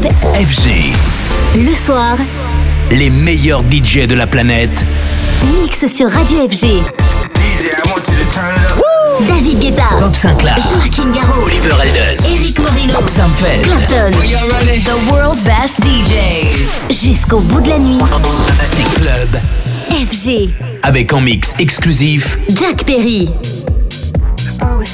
Club FG. Le soir, Les meilleurs DJ de la planète. mix sur Radio FG. David Guetta, Bob Sinclair. Joachim Garraud, Oliver Elders. Eric Morillo, Sam Feld. Clapton. The world's best DJs. Jusqu'au bout de la nuit, C'est Club. FG. Avec en mix exclusif Jack Perry. Always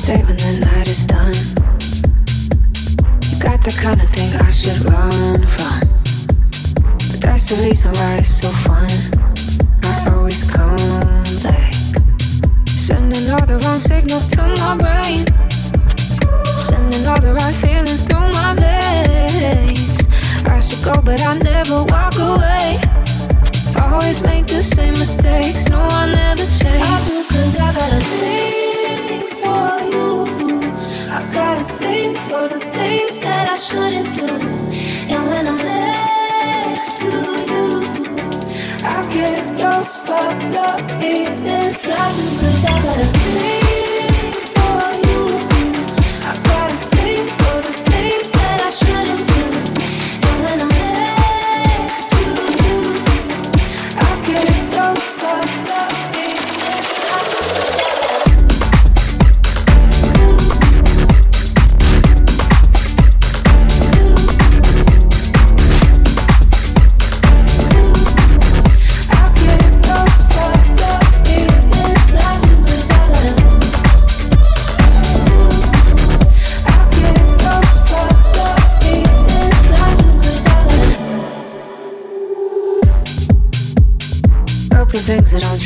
got the kind of thing I should run from. But that's the reason why it's so fun. I always come back. Sending all the wrong signals to my brain. Sending all the right feelings through my veins. I should go, but I never walk away. Always make the same mistakes. No, I never change. I do cause I got a thing for you. I got a thing for the things that I shouldn't do. And when I'm next to you, I get those fucked up feelings. I do cause I got a thing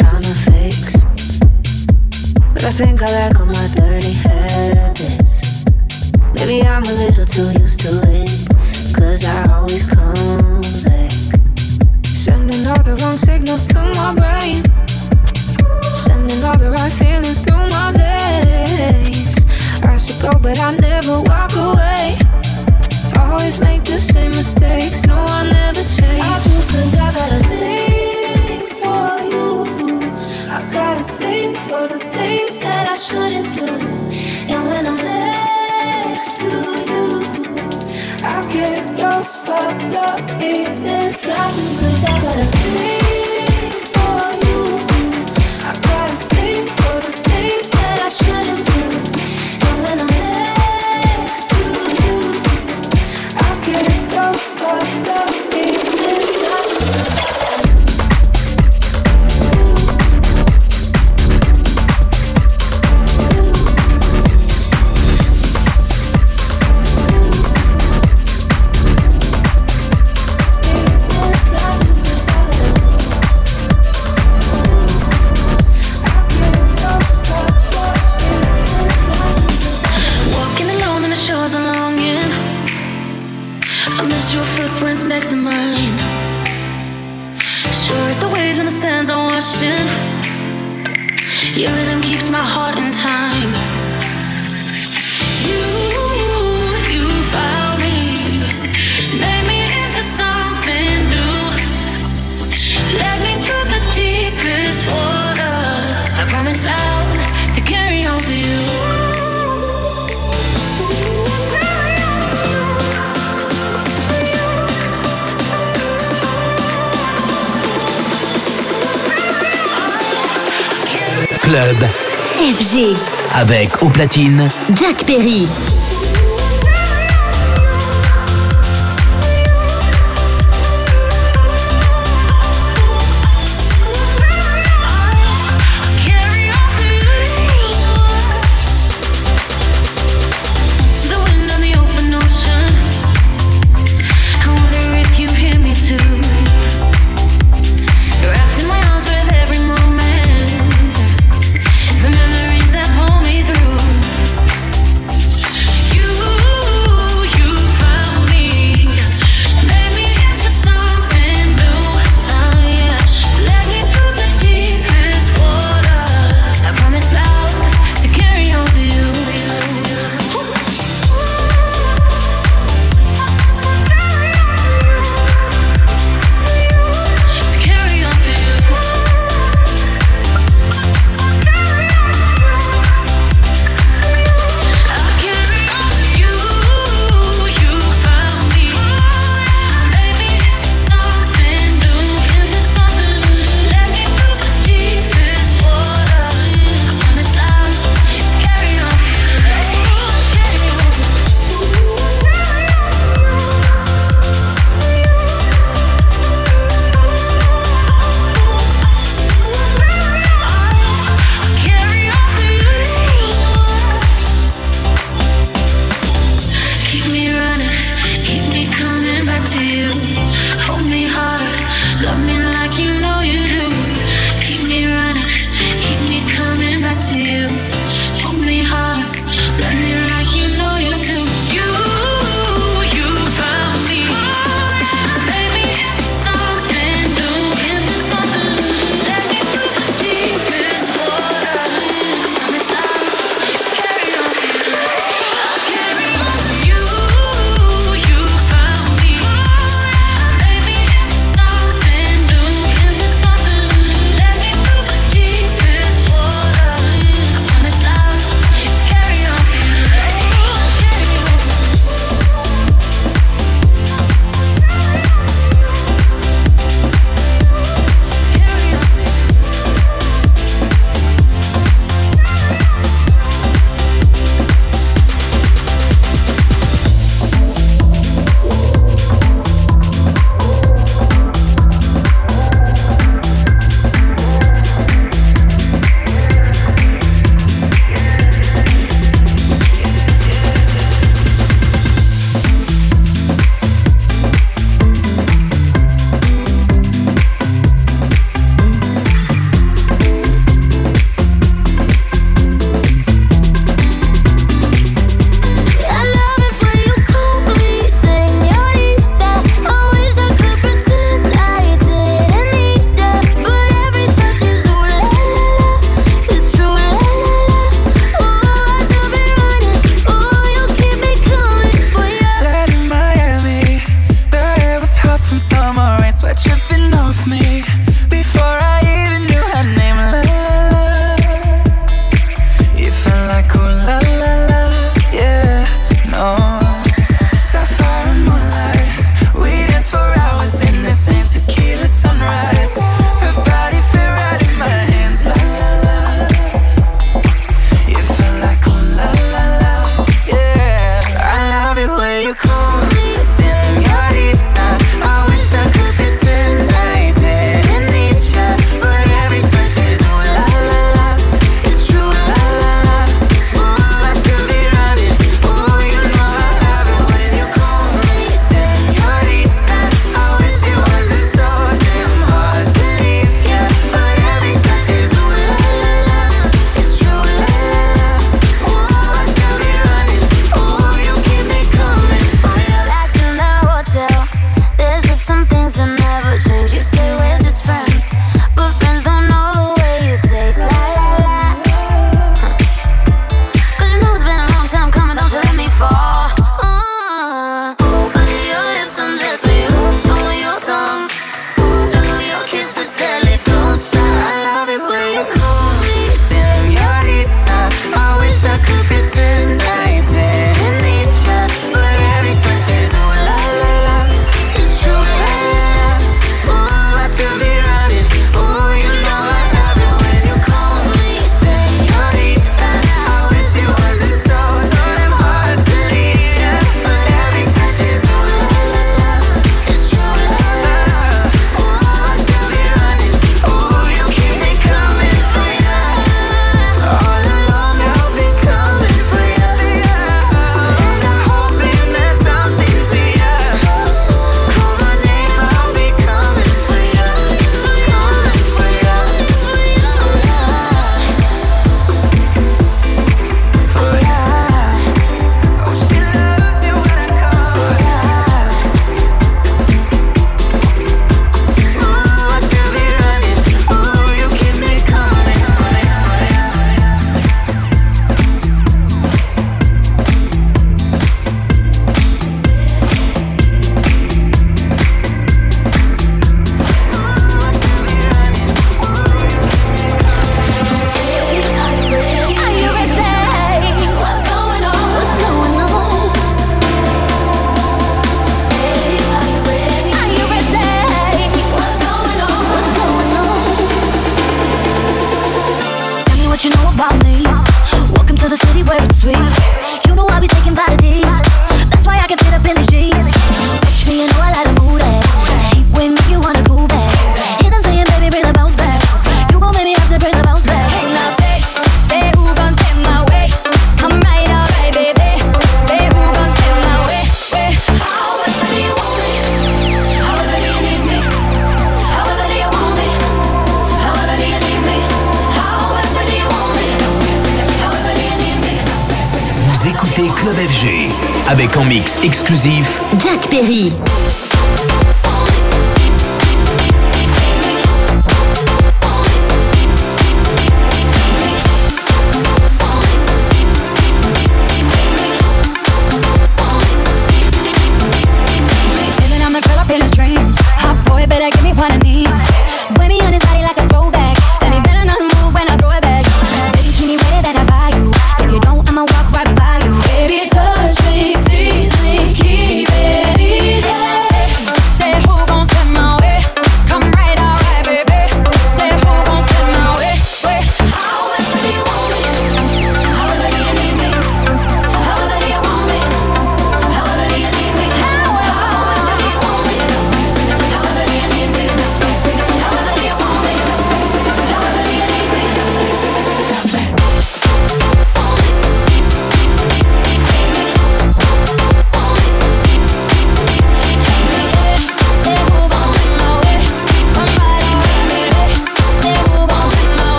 trying to fix. But I think I like all my dirty habits. Maybe I'm a little too used to it. Cause I always come back. Sending all the wrong signals to my brain. Sending all the right feelings through my veins. I should go, but I never walk away. Always make the same mistakes. No, I never change. I do cause I got a those fucked up feelings. Do cause Club FG. avec au platine Jack Perry.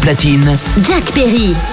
Platine. Jack Perry.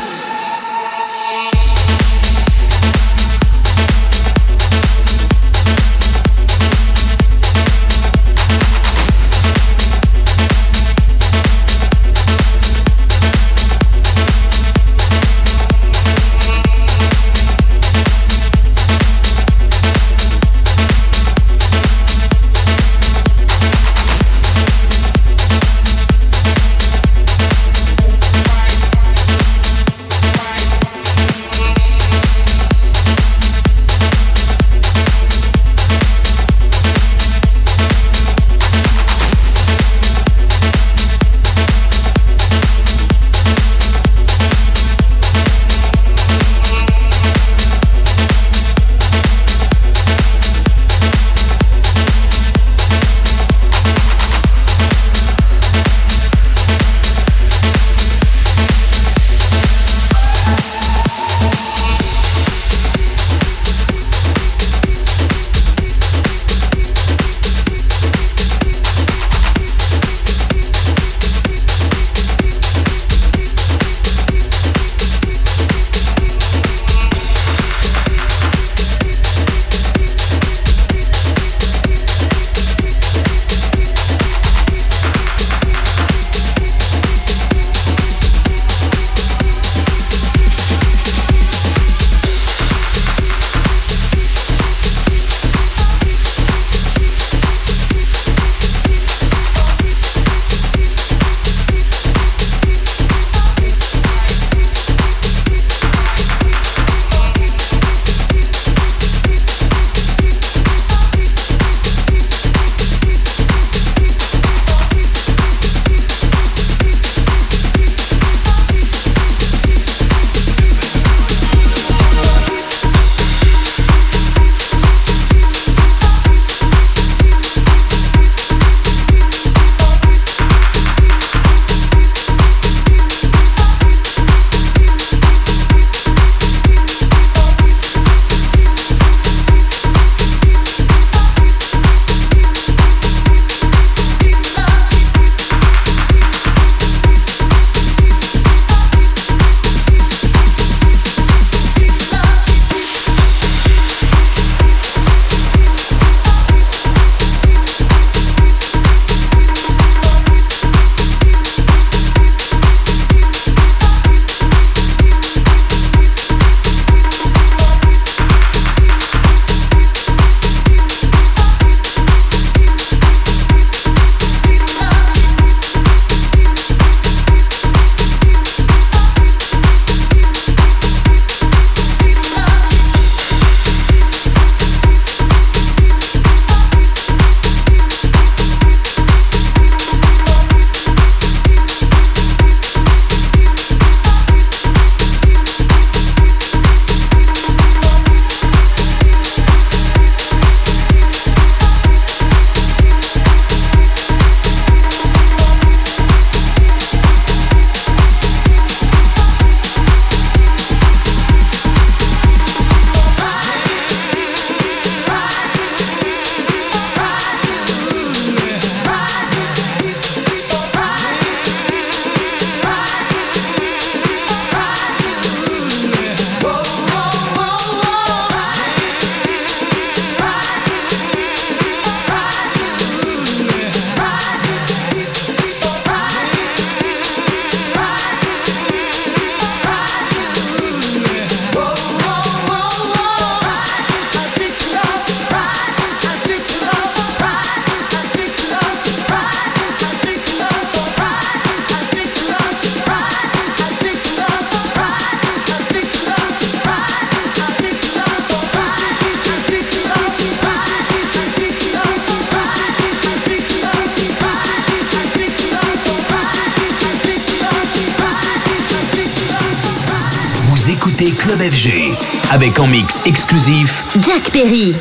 Avec en mix exclusif Jack Perry.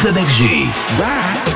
Club FG. Ride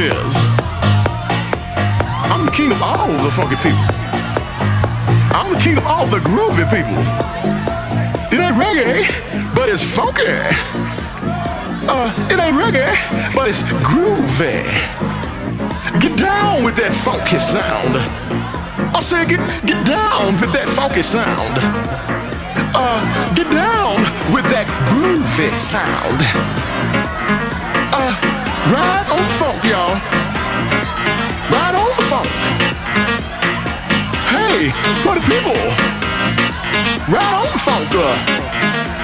is. I'm the king of all the funky people. I'm the king of all the groovy people. It ain't reggae, but it's funky. Uh, it ain't reggae, but it's groovy. Get down with that funky sound. I said, get get down with that funky sound. Uh, get down with that groovy sound. Uh, Ride on funk, y'all. Ride on the funk. Hey, party people. Ride on the funk. Uh.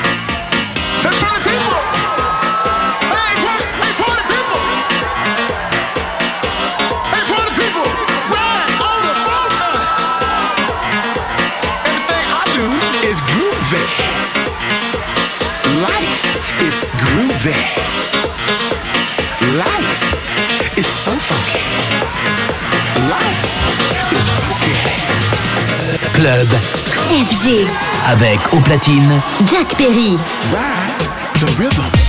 Groovy. Life is so funky. Life is funky. Club FG avec au platine Jack Perry. Ride the rhythm.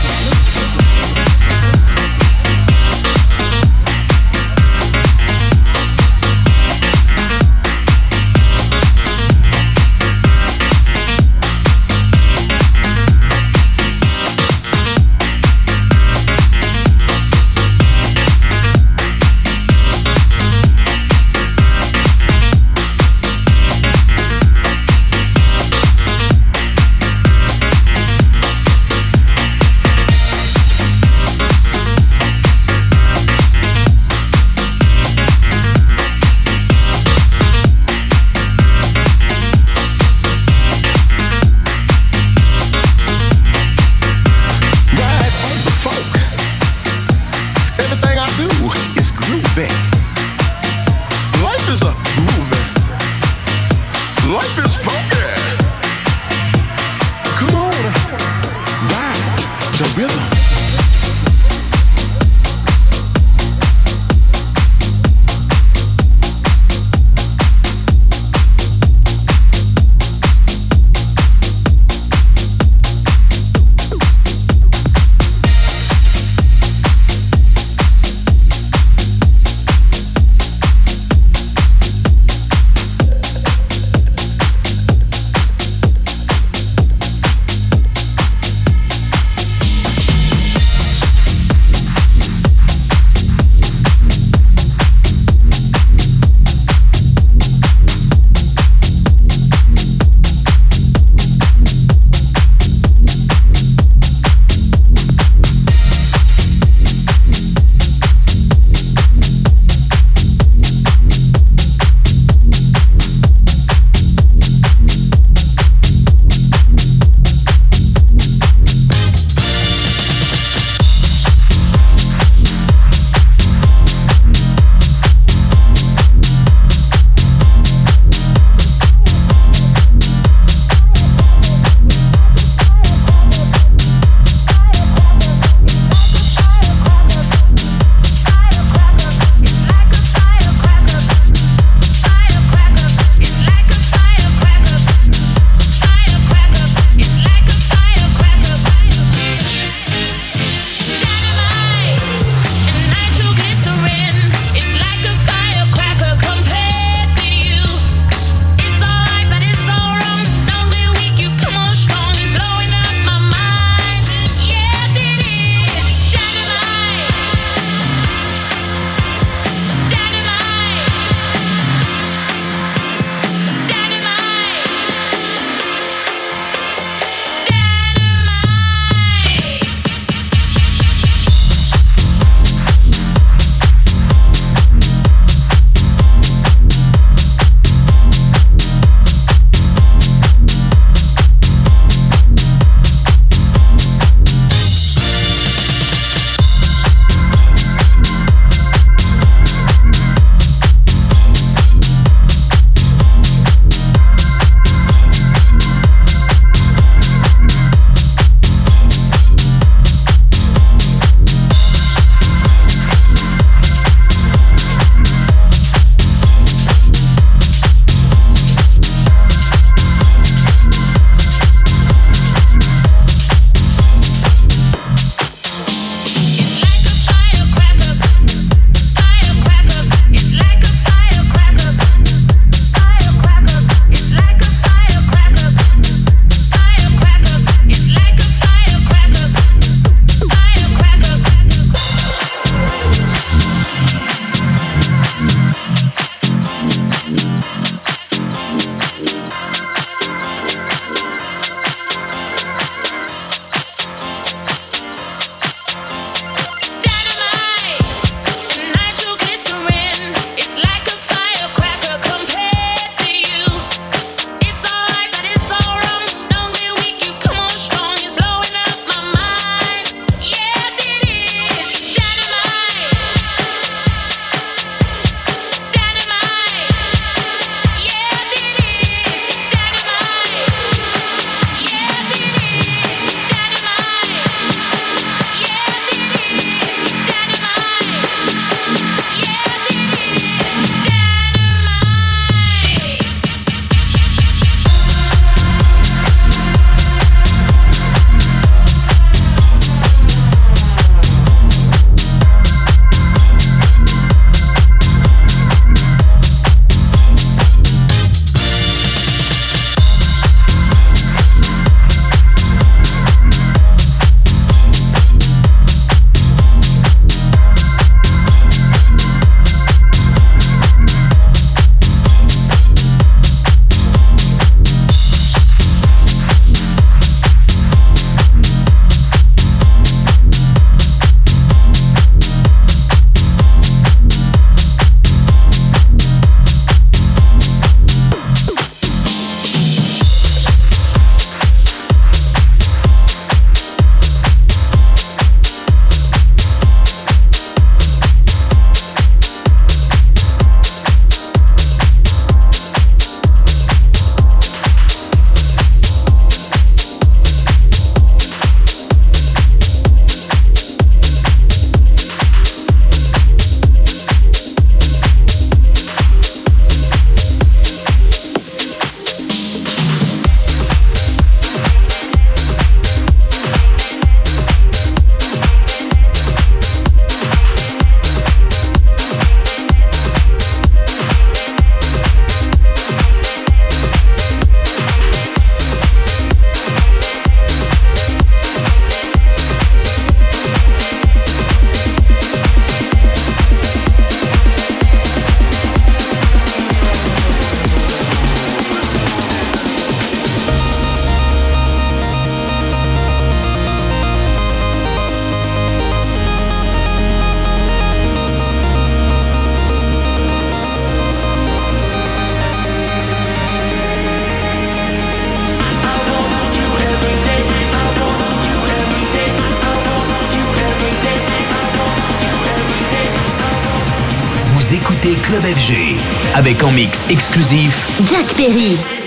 En mix exclusif Jack Perry.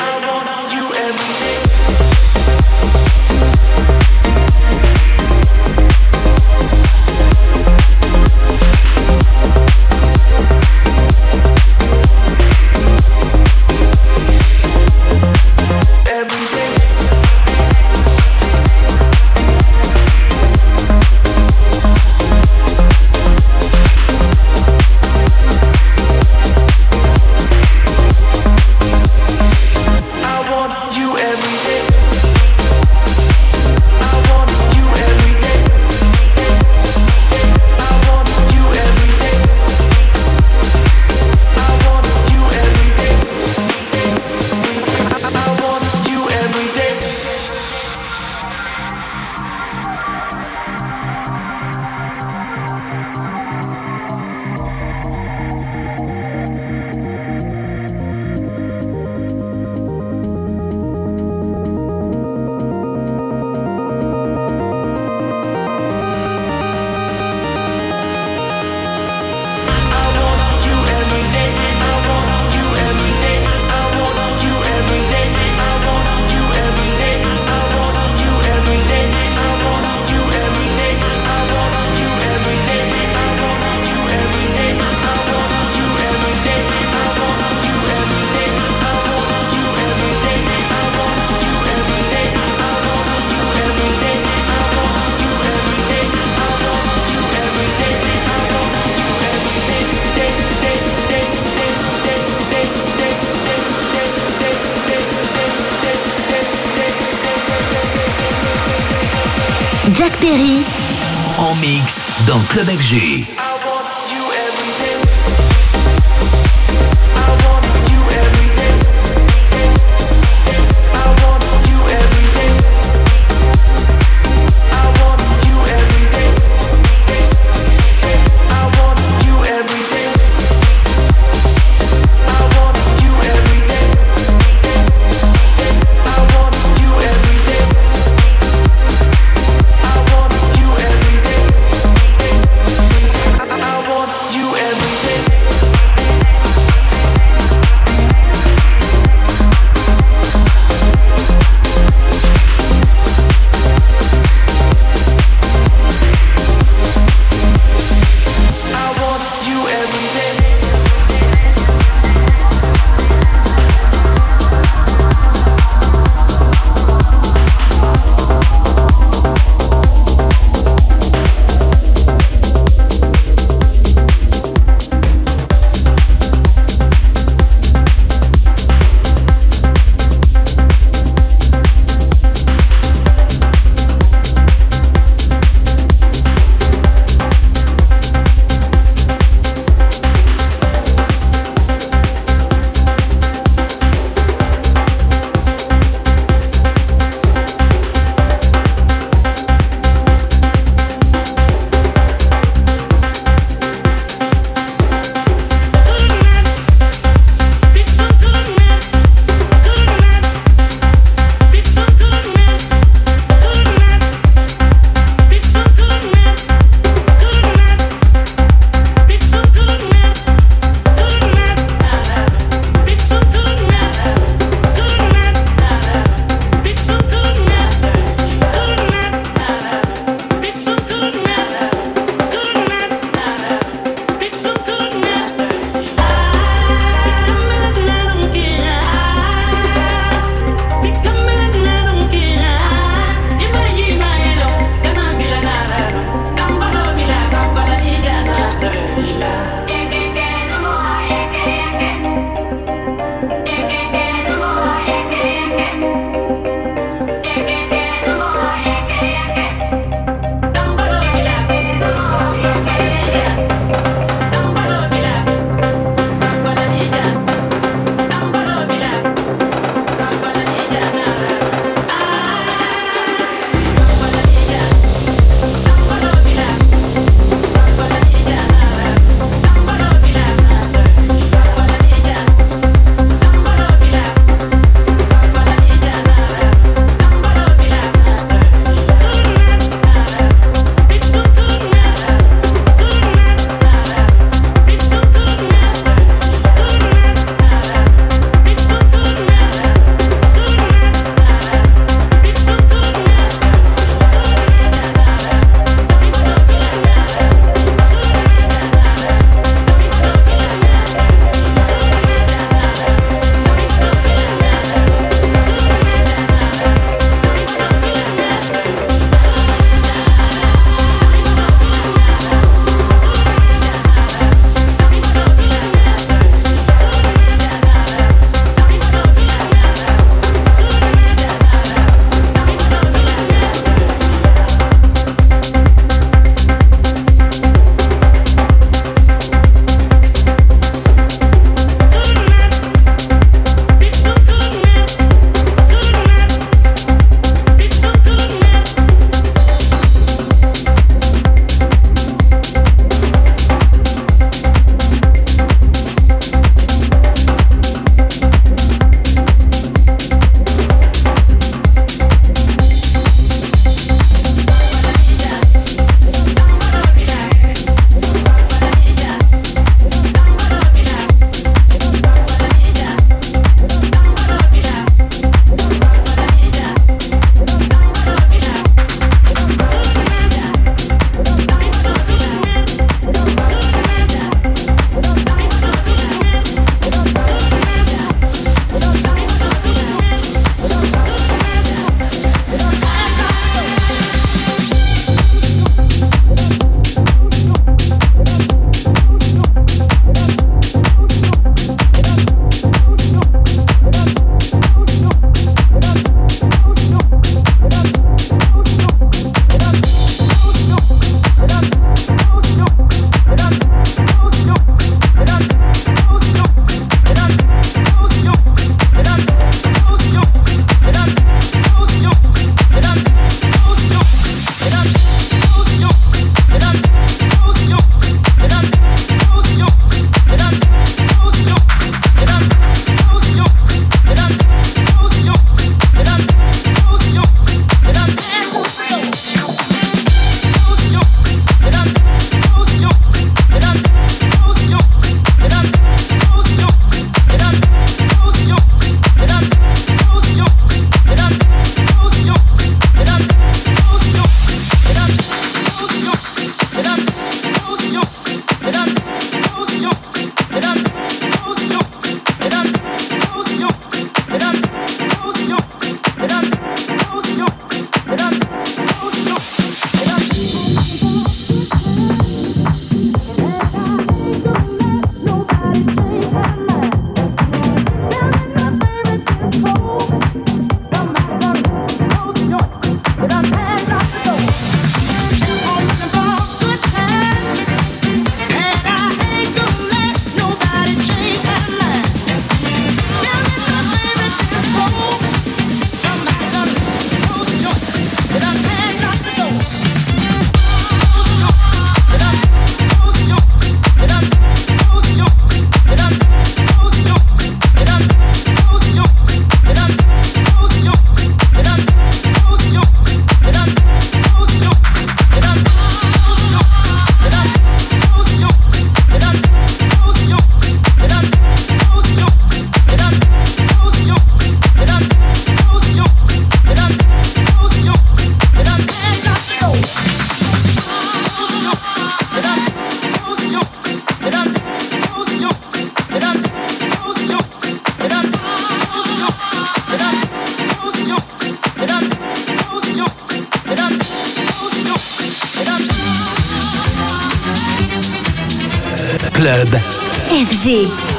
En mix dans Club FG. club FG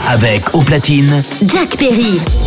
avec au platine Jack Perry.